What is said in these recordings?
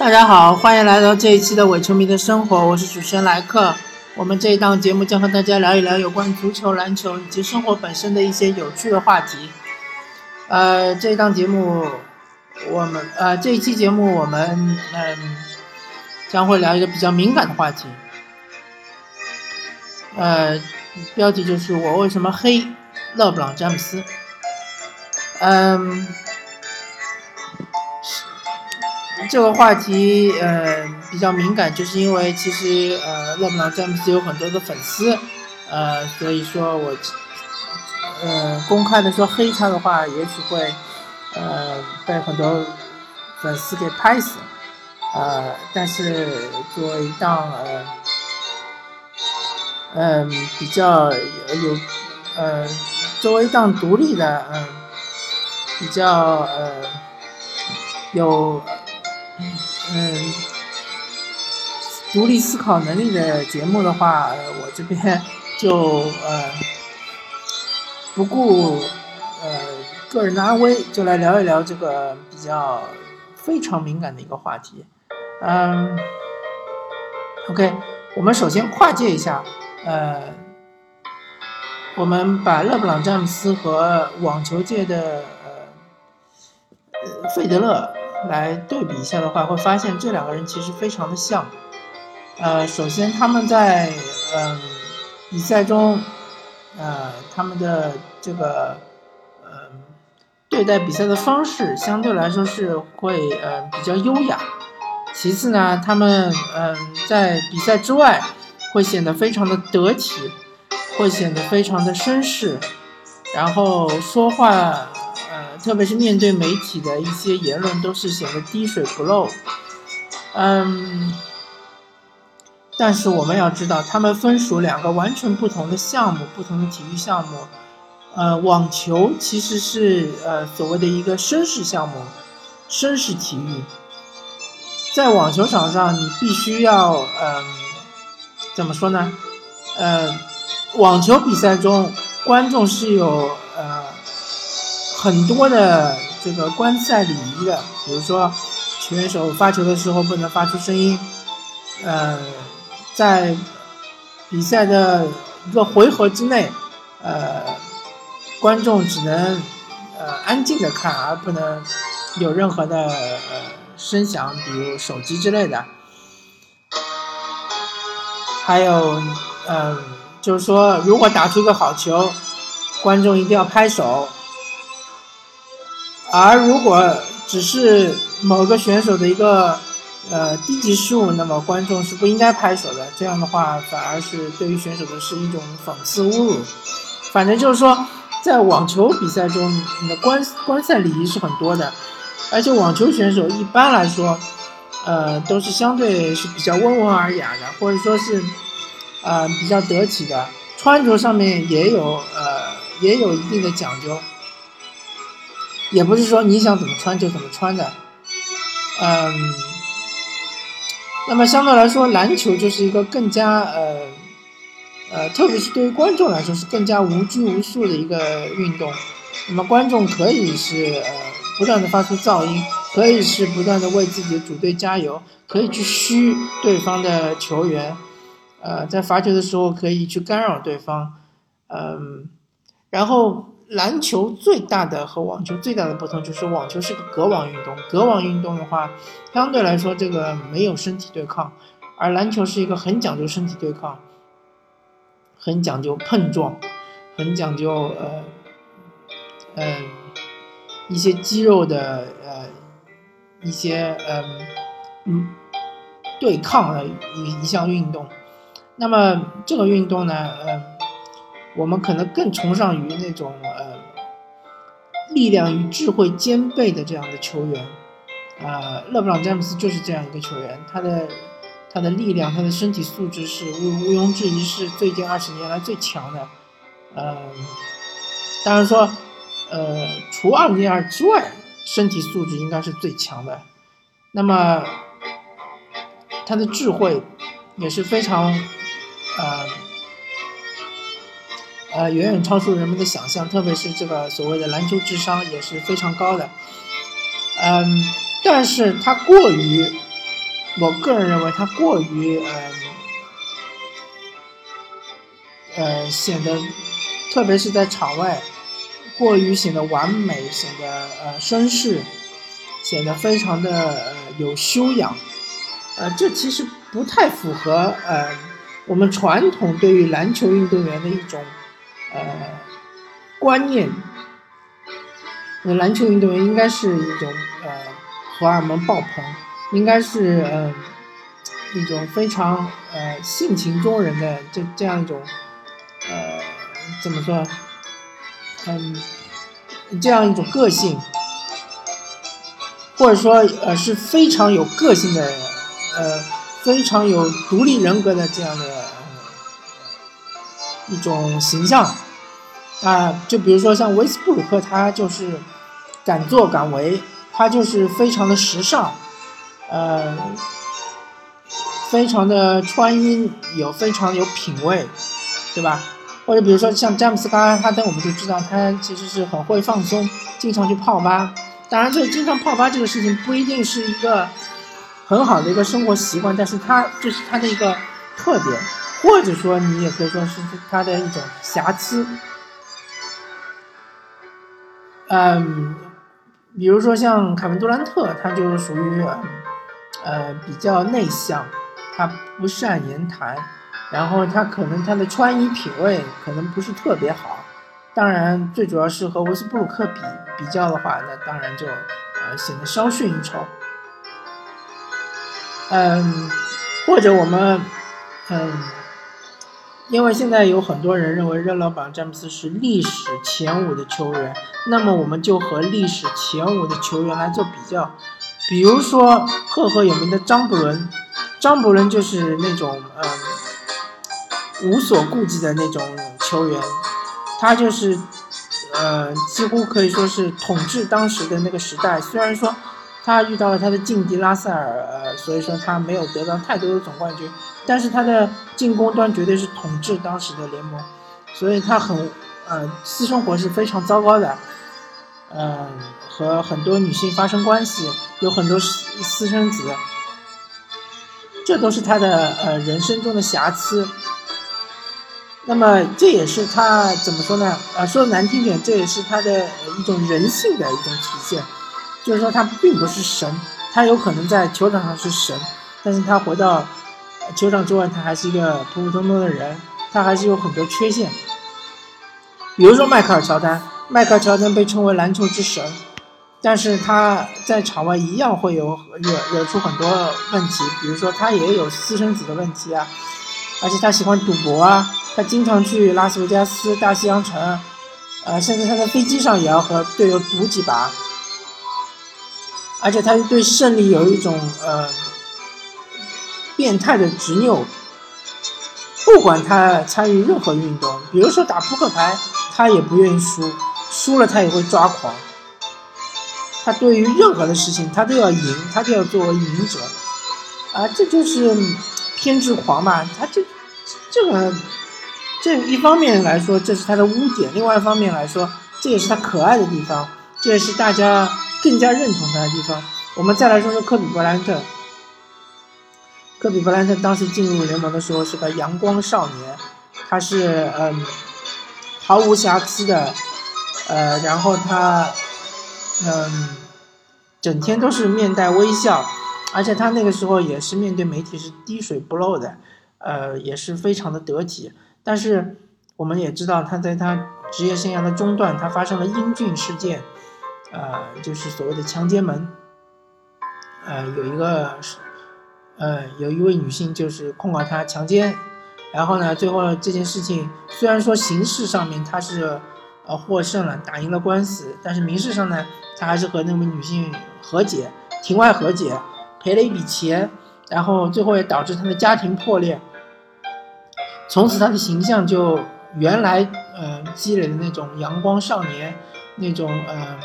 大家好，欢迎来到这一期的伪球迷的生活，我是主持人莱克。我们这一档节目将和大家聊一聊有关足球、篮球以及生活本身的一些有趣的话题。呃，这一档节目，我们呃这一期节目我们嗯将会聊一个比较敏感的话题。呃，标题就是我为什么黑勒布朗詹姆斯。嗯。这个话题呃比较敏感，就是因为其实呃勒布朗詹姆斯有很多的粉丝，呃所以说我呃公开的说黑他的话，也许会呃被很多粉丝给拍死，呃但是作为一档呃嗯比较有呃作为一档独立的嗯比较呃有。嗯，独立思考能力的节目的话，我这边就呃不顾呃个人的安危，就来聊一聊这个比较非常敏感的一个话题。嗯，OK，我们首先跨界一下，呃，我们把勒布朗詹姆斯和网球界的呃费德勒。来对比一下的话，会发现这两个人其实非常的像。呃，首先他们在嗯比赛中，呃他们的这个嗯对待比赛的方式相对来说是会呃比较优雅。其次呢，他们嗯在比赛之外会显得非常的得体，会显得非常的绅士，然后说话。特别是面对媒体的一些言论，都是显得滴水不漏。嗯，但是我们要知道，他们分属两个完全不同的项目，不同的体育项目。呃，网球其实是呃所谓的一个绅士项目，绅士体育。在网球场上，你必须要嗯，怎么说呢？呃，网球比赛中，观众是有呃。很多的这个观赛礼仪的，比如说选手发球的时候不能发出声音，呃，在比赛的一个回合之内，呃，观众只能呃安静的看，而不能有任何的呃声响，比如手机之类的。还有，嗯，就是说，如果打出一个好球，观众一定要拍手。而如果只是某个选手的一个呃低级失误，那么观众是不应该拍手的。这样的话，反而是对于选手的是一种讽刺侮辱。反正就是说，在网球比赛中，你的观观赛礼仪是很多的，而且网球选手一般来说，呃，都是相对是比较温文尔雅的，或者说是呃比较得体的，穿着上面也有呃也有一定的讲究。也不是说你想怎么穿就怎么穿的，嗯，那么相对来说，篮球就是一个更加呃呃，特别是对于观众来说是更加无拘无束的一个运动。那么观众可以是呃不断的发出噪音，可以是不断的为自己的主队加油，可以去嘘对方的球员，呃，在罚球的时候可以去干扰对方，嗯，然后。篮球最大的和网球最大的不同就是网球是个隔网运动，隔网运动的话，相对来说这个没有身体对抗，而篮球是一个很讲究身体对抗，很讲究碰撞，很讲究呃，嗯，一些肌肉的呃一些嗯嗯对抗的一一项运动，那么这个运动呢，嗯。我们可能更崇尚于那种呃力量与智慧兼备的这样的球员，呃，勒布朗詹姆斯就是这样一个球员，他的他的力量，他的身体素质是毋毋庸置疑是最近二十年来最强的，呃，当然说，呃，除二零二之外，身体素质应该是最强的，那么他的智慧也是非常，呃。呃，远远超出人们的想象，特别是这个所谓的篮球智商也是非常高的。嗯，但是他过于我个人认为他过于呃呃显得，特别是在场外，过于显得完美，显得呃绅士，显得非常的呃有修养，呃，这其实不太符合呃我们传统对于篮球运动员的一种呃观念。那篮球运动员应该是一种呃荷尔蒙爆棚，应该是嗯一种非常呃性情中人的这这样一种呃怎么说嗯这样一种个性，或者说呃是非常有个性的呃非常有独立人格的这样的一种形象。啊，就比如说像威斯布鲁克，他就是敢作敢为，他就是非常的时尚，呃，非常的穿衣有非常有品味，对吧？或者比如说像詹姆斯·卡哈登，我们就知道他其实是很会放松，经常去泡吧。当然，这经常泡吧这个事情不一定是一个很好的一个生活习惯，但是他这是他的一个特点，或者说你也可以说是他的一种瑕疵。嗯，比如说像凯文杜兰特，他就属于呃比较内向，他不善言谈，然后他可能他的穿衣品味可能不是特别好，当然最主要是和维斯布鲁克比比较的话，那当然就呃显得稍逊一筹。嗯，或者我们嗯。因为现在有很多人认为热老板詹姆斯是历史前五的球员，那么我们就和历史前五的球员来做比较。比如说赫赫有名的张伯伦，张伯伦就是那种嗯无所顾忌的那种球员，他就是呃几乎可以说是统治当时的那个时代。虽然说他遇到了他的劲敌拉塞尔，呃，所以说他没有得到太多的总冠军。但是他的进攻端绝对是统治当时的联盟，所以他很，呃，私生活是非常糟糕的，嗯，和很多女性发生关系，有很多私私生子，这都是他的呃人生中的瑕疵。那么这也是他怎么说呢？啊，说的难听点，这也是他的一种人性的一种体现，就是说他并不是神，他有可能在球场上是神，但是他回到。球场之外，他还是一个普普通通的人，他还是有很多缺陷。比如说迈克尔乔丹，迈克尔乔丹被称为篮球之神，但是他在场外一样会有惹惹出很多问题，比如说他也有私生子的问题啊，而且他喜欢赌博啊，他经常去拉斯维加斯、大西洋城，呃，甚至他在飞机上也要和队友赌几把，而且他对胜利有一种呃。变态的执拗，不管他参与任何运动，比如说打扑克牌，他也不愿意输，输了他也会抓狂。他对于任何的事情，他都要赢，他都要作为赢者，啊，这就是偏执狂嘛。他这这个这一方面来说，这是他的污点；另外一方面来说，这也是他可爱的地方，这也是大家更加认同他的地方。我们再来说说科比布莱恩特。科比布莱恩特当时进入联盟的时候是个阳光少年，他是嗯毫无瑕疵的，呃，然后他嗯整天都是面带微笑，而且他那个时候也是面对媒体是滴水不漏的，呃，也是非常的得体。但是我们也知道他在他职业生涯的中段，他发生了英俊事件，呃，就是所谓的强奸门，呃，有一个。嗯，有一位女性就是控告他强奸，然后呢，最后这件事情虽然说形式上面他是呃获胜了，打赢了官司，但是民事上呢，他还是和那位女性和解，庭外和解，赔了一笔钱，然后最后也导致他的家庭破裂，从此他的形象就原来呃积累的那种阳光少年，那种呃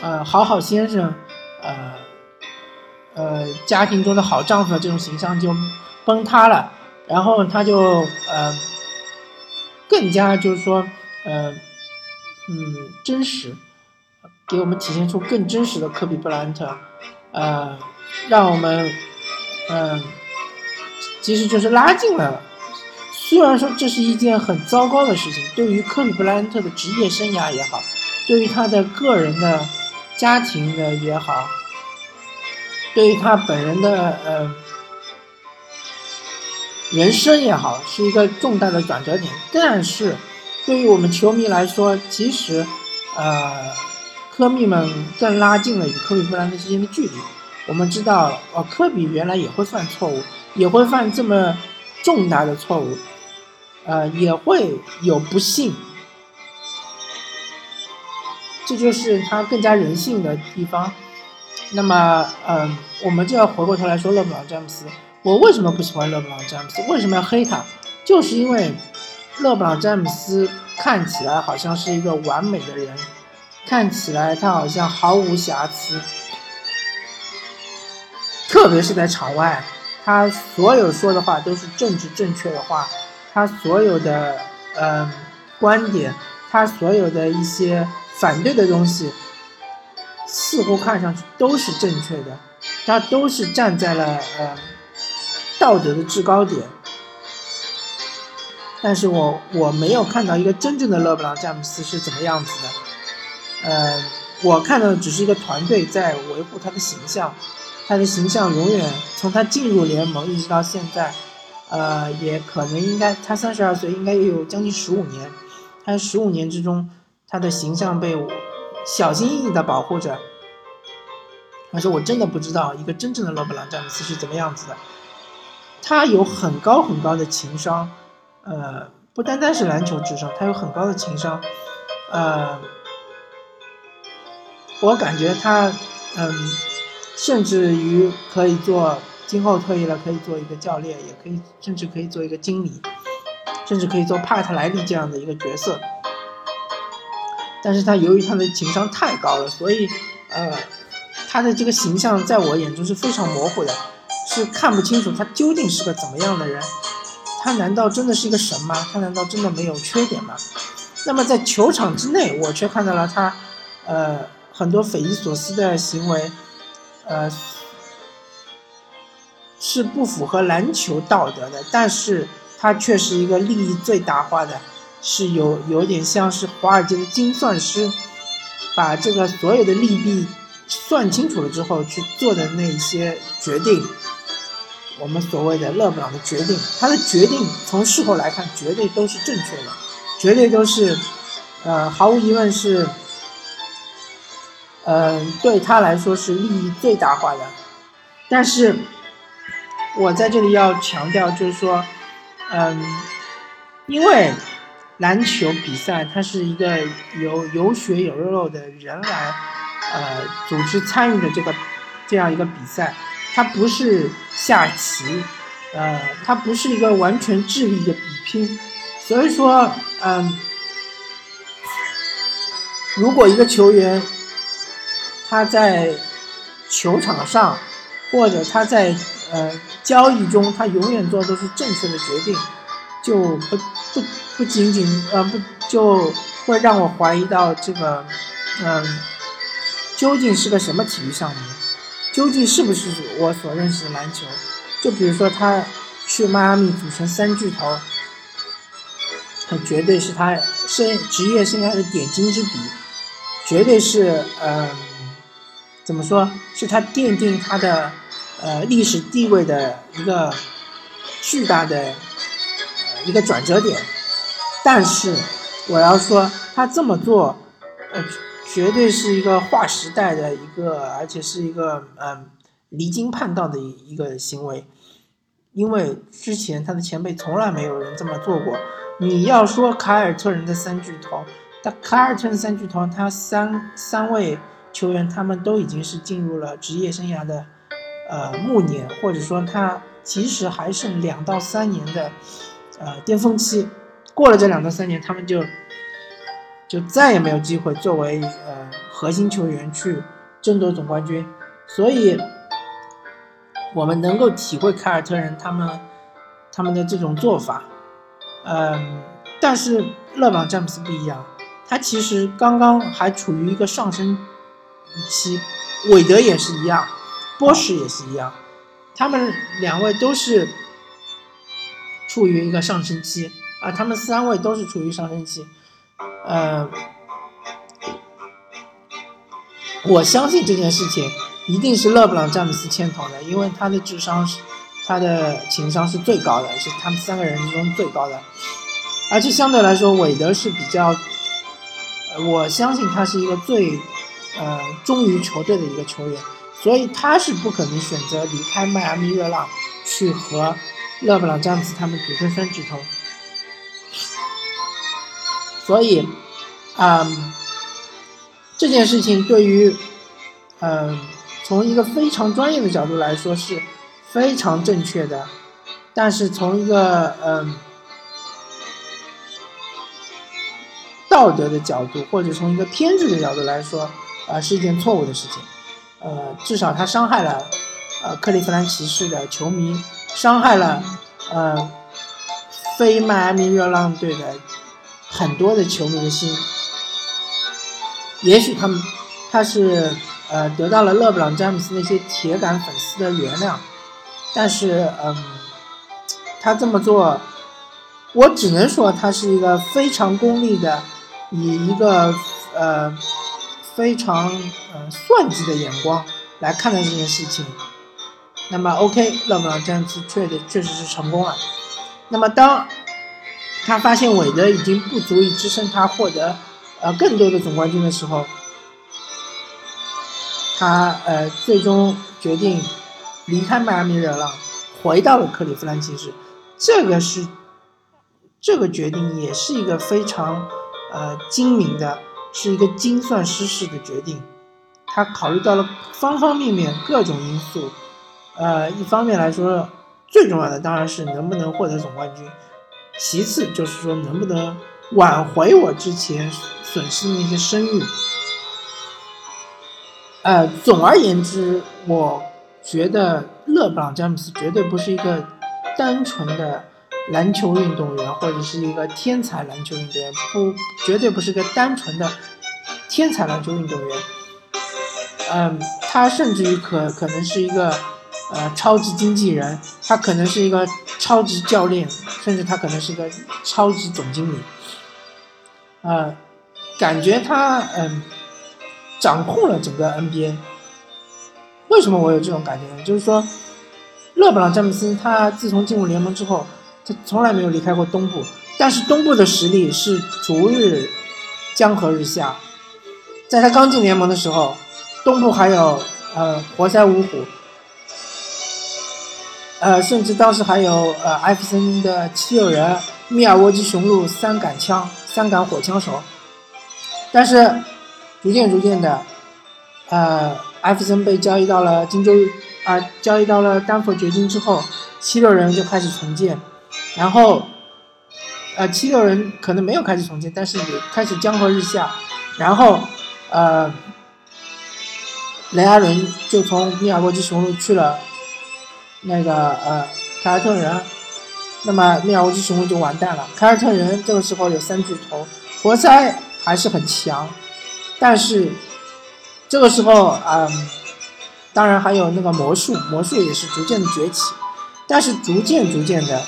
呃好好先生，呃。呃，家庭中的好丈夫的这种形象就崩塌了，然后他就呃更加就是说呃嗯真实，给我们体现出更真实的科比布莱恩特，呃，让我们嗯，其实就是拉近了。虽然说这是一件很糟糕的事情，对于科比布莱恩特的职业生涯也好，对于他的个人的家庭的也好，对于他本人的呃人生也好，是一个重大的转折点。但是，对于我们球迷来说，其实呃，科密们更拉近了与科比布莱恩特之间的距离。我们知道，哦，科比原来也会犯错误，也会犯这么重大的错误。呃，也会有不幸，这就是他更加人性的地方。那么，嗯，我们就要回过头来说勒布朗詹姆斯。我为什么不喜欢勒布朗詹姆斯？为什么要黑他？就是因为勒布朗詹姆斯看起来好像是一个完美的人，看起来他好像毫无瑕疵，特别是在场外，他所有说的话都是政治正确的话。他所有的嗯观点，他所有的一些反对的东西，似乎看上去都是正确的，他都是站在了呃道德的制高点。但是我我没有看到一个真正的勒布朗詹姆斯是怎么样子的，呃，我看到的只是一个团队在维护他的形象，他的形象永远从他进入联盟一直到现在。呃，也可能应该，他三十二岁，应该也有将近十五年。他十五年之中，他的形象被小心翼翼的保护着。而且我真的不知道一个真正的勒布朗詹姆斯是怎么样子的。他有很高很高的情商，呃，不单单是篮球智商，他有很高的情商。呃，我感觉他，嗯，甚至于可以做。今后退役了，可以做一个教练，也可以，甚至可以做一个经理，甚至可以做帕特莱利这样的一个角色。但是他由于他的情商太高了，所以，呃，他的这个形象在我眼中是非常模糊的，是看不清楚他究竟是个怎么样的人。他难道真的是一个神吗？他难道真的没有缺点吗？那么在球场之内，我却看到了他，呃，很多匪夷所思的行为，呃。是不符合篮球道德的，但是他却是一个利益最大化的，是有有点像是华尔街的精算师，把这个所有的利弊算清楚了之后去做的那些决定。我们所谓的勒布朗的决定，他的决定从事后来看绝对都是正确的，绝对都是，呃，毫无疑问是，嗯，对他来说是利益最大化的，但是。我在这里要强调，就是说，嗯，因为篮球比赛它是一个有有血有肉的人来，呃，组织参与的这个这样一个比赛，它不是下棋，呃，它不是一个完全智力的比拼，所以说，嗯，如果一个球员他在球场上，或者他在呃。交易中，他永远做的都是正确的决定，就不不不仅仅呃不就会让我怀疑到这个，嗯，究竟是个什么体育项目？究竟是不是我所认识的篮球？就比如说他去迈阿密组成三巨头，他绝对是他生职业生涯的点睛之笔，绝对是嗯，怎么说是他奠定他的。呃，历史地位的一个巨大的一个转折点，但是我要说，他这么做，呃，绝对是一个划时代的一个，而且是一个嗯离经叛道的一个行为，因为之前他的前辈从来没有人这么做过。你要说凯尔特人的三巨头，他凯尔特人三巨头，他三三位球员，他们都已经是进入了职业生涯的。呃，暮年，或者说他其实还剩两到三年的，呃，巅峰期，过了这两到三年，他们就就再也没有机会作为呃核心球员去争夺总冠军，所以，我们能够体会凯尔特人他们他们的这种做法，嗯，但是勒布朗詹姆斯不一样，他其实刚刚还处于一个上升期，韦德也是一样。波什也是一样，他们两位都是处于一个上升期啊，他们三位都是处于上升期，呃，我相信这件事情一定是勒布朗詹姆斯牵头的，因为他的智商是，他的情商是最高的，是他们三个人之中最高的，而且相对来说，韦德是比较，我相信他是一个最，呃，忠于球队的一个球员，所以他是不可能选择离开迈阿密热浪去和勒布朗詹姆斯他们组成三巨头，所以，嗯。这件事情对于，嗯，从一个非常专业的角度来说是非常正确的，但是从一个嗯道德的角度或者从一个偏执的角度来说，啊，是一件错误的事情。呃，至少他伤害了呃克利夫兰骑士的球迷，伤害了呃非迈阿密热浪队的很多的球迷的心。也许他们，他是呃得到了勒布朗詹姆斯那些铁杆粉丝的原谅，但是嗯，他这么做，我只能说他是一个非常功利的，以一个呃非常呃算计的眼光来看待这件事情。那么 OK，勒布朗詹姆斯确的确实是成功了。那么当他发现韦德已经不足以支撑他获得。呃，更多的总冠军的时候，他呃最终决定离开迈阿密热浪，回到了克利夫兰骑士。这个是这个决定也是一个非常呃精明的，是一个精算失事的决定。他考虑到了方方面面各种因素，呃，一方面来说，最重要的当然是能不能获得总冠军，其次就是说能不能挽回我之前。损失的那些声誉，呃，总而言之，我觉得勒布朗詹姆斯绝对不是一个单纯的篮球运动员，或者是一个天才篮球运动员，不，绝对不是一个单纯的天才篮球运动员。嗯，他甚至于可可能是一个呃超级经纪人，他可能是一个超级教练，甚至他可能是一个超级总经理，呃。感觉他嗯，掌控了整个 NBA。为什么我有这种感觉呢？就是说，勒布朗詹姆斯他自从进入联盟之后，他从来没有离开过东部。但是东部的实力是逐日江河日下。在他刚进联盟的时候，东部还有呃活塞五虎，呃甚至当时还有呃艾弗森的七六人、密尔沃基雄鹿三杆枪、三杆火枪手。但是，逐渐逐渐的，呃，艾弗森被交易到了金州，啊，交易到了丹佛掘金之后，七六人就开始重建，然后，呃，七六人可能没有开始重建，但是也开始江河日下，然后，呃，雷阿伦就从密尔沃基雄鹿去了那个呃凯尔特人，那么密尔沃基雄鹿就完蛋了，凯尔特人这个时候有三巨头，活塞。还是很强，但是这个时候，嗯，当然还有那个魔术，魔术也是逐渐的崛起，但是逐渐逐渐的，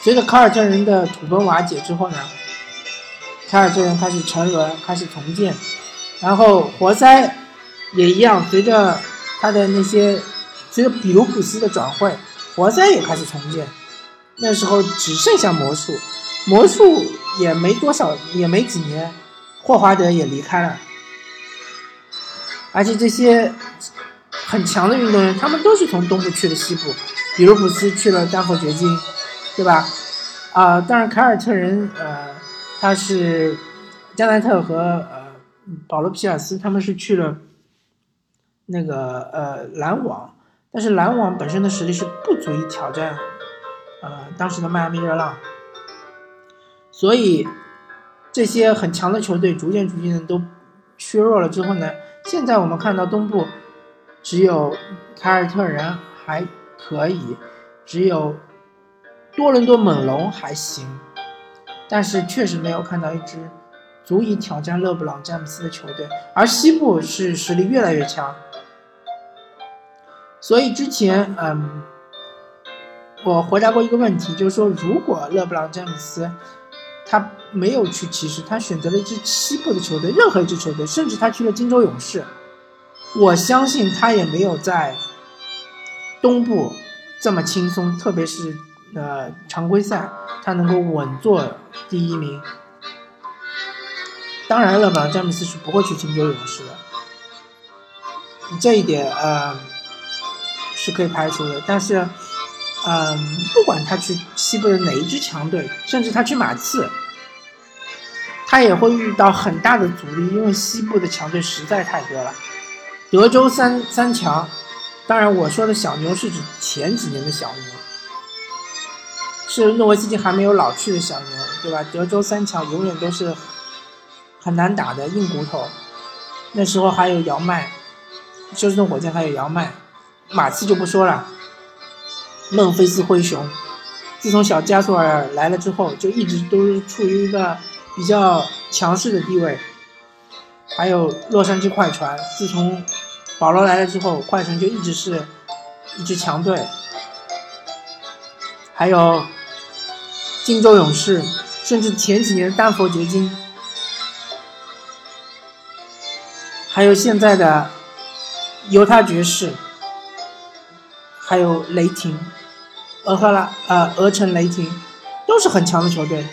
随着凯尔特人的土崩瓦解之后呢，凯尔特人开始沉沦，开始重建，然后活塞也一样，随着他的那些，随着比卢普斯的转会，活塞也开始重建，那时候只剩下魔术，魔术。也没多少，也没几年，霍华德也离开了，而且这些很强的运动员，他们都是从东部去的西部，比如普斯去了丹佛掘金，对吧？啊，当然凯尔特人，呃，他是加内特和呃保罗皮尔斯，他们是去了那个呃篮网，但是篮网本身的实力是不足以挑战呃当时的迈阿密热浪。所以，这些很强的球队逐渐逐渐的都削弱了之后呢，现在我们看到东部只有凯尔特人还可以，只有多伦多猛龙还行，但是确实没有看到一支足以挑战勒布朗詹姆斯的球队。而西部是实力越来越强，所以之前，嗯，我回答过一个问题，就是说，如果勒布朗詹姆斯他没有去骑士，他选择了一支西部的球队，任何一支球队，甚至他去了金州勇士，我相信他也没有在东部这么轻松，特别是呃常规赛，他能够稳坐第一名。当然，勒布朗詹姆斯是不会去金州勇士的，这一点呃是可以排除的。但是，嗯，不管他去西部的哪一支强队，甚至他去马刺，他也会遇到很大的阻力，因为西部的强队实在太多了。德州三三强，当然我说的小牛是指前几年的小牛，是诺维斯基还没有老去的小牛，对吧？德州三强永远都是。很难打的硬骨头，那时候还有姚麦，休斯顿火箭还有姚麦，马刺就不说了，孟菲斯灰熊，自从小加索尔来了之后，就一直都处于一个比较强势的地位，还有洛杉矶快船，自从保罗来了之后，快船就一直是一支强队，还有金州勇士，甚至前几年的丹佛掘金。还有现在的犹他爵士，还有雷霆，俄克拉呃俄城雷霆，都是很强的球队。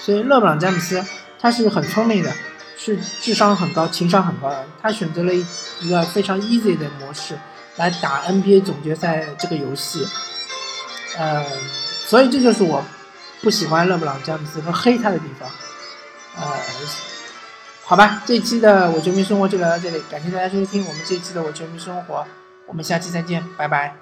所以勒布朗詹姆斯他是很聪明的，是智商很高、情商很高的。他选择了一个非常 easy 的模式来打 NBA 总决赛这个游戏。呃，所以这就是我不喜欢勒布朗詹姆斯和黑他的地方。呃。好吧，这一期的我球迷生活就聊到这里，感谢大家收听我们这一期的我球迷生活，我们下期再见，拜拜。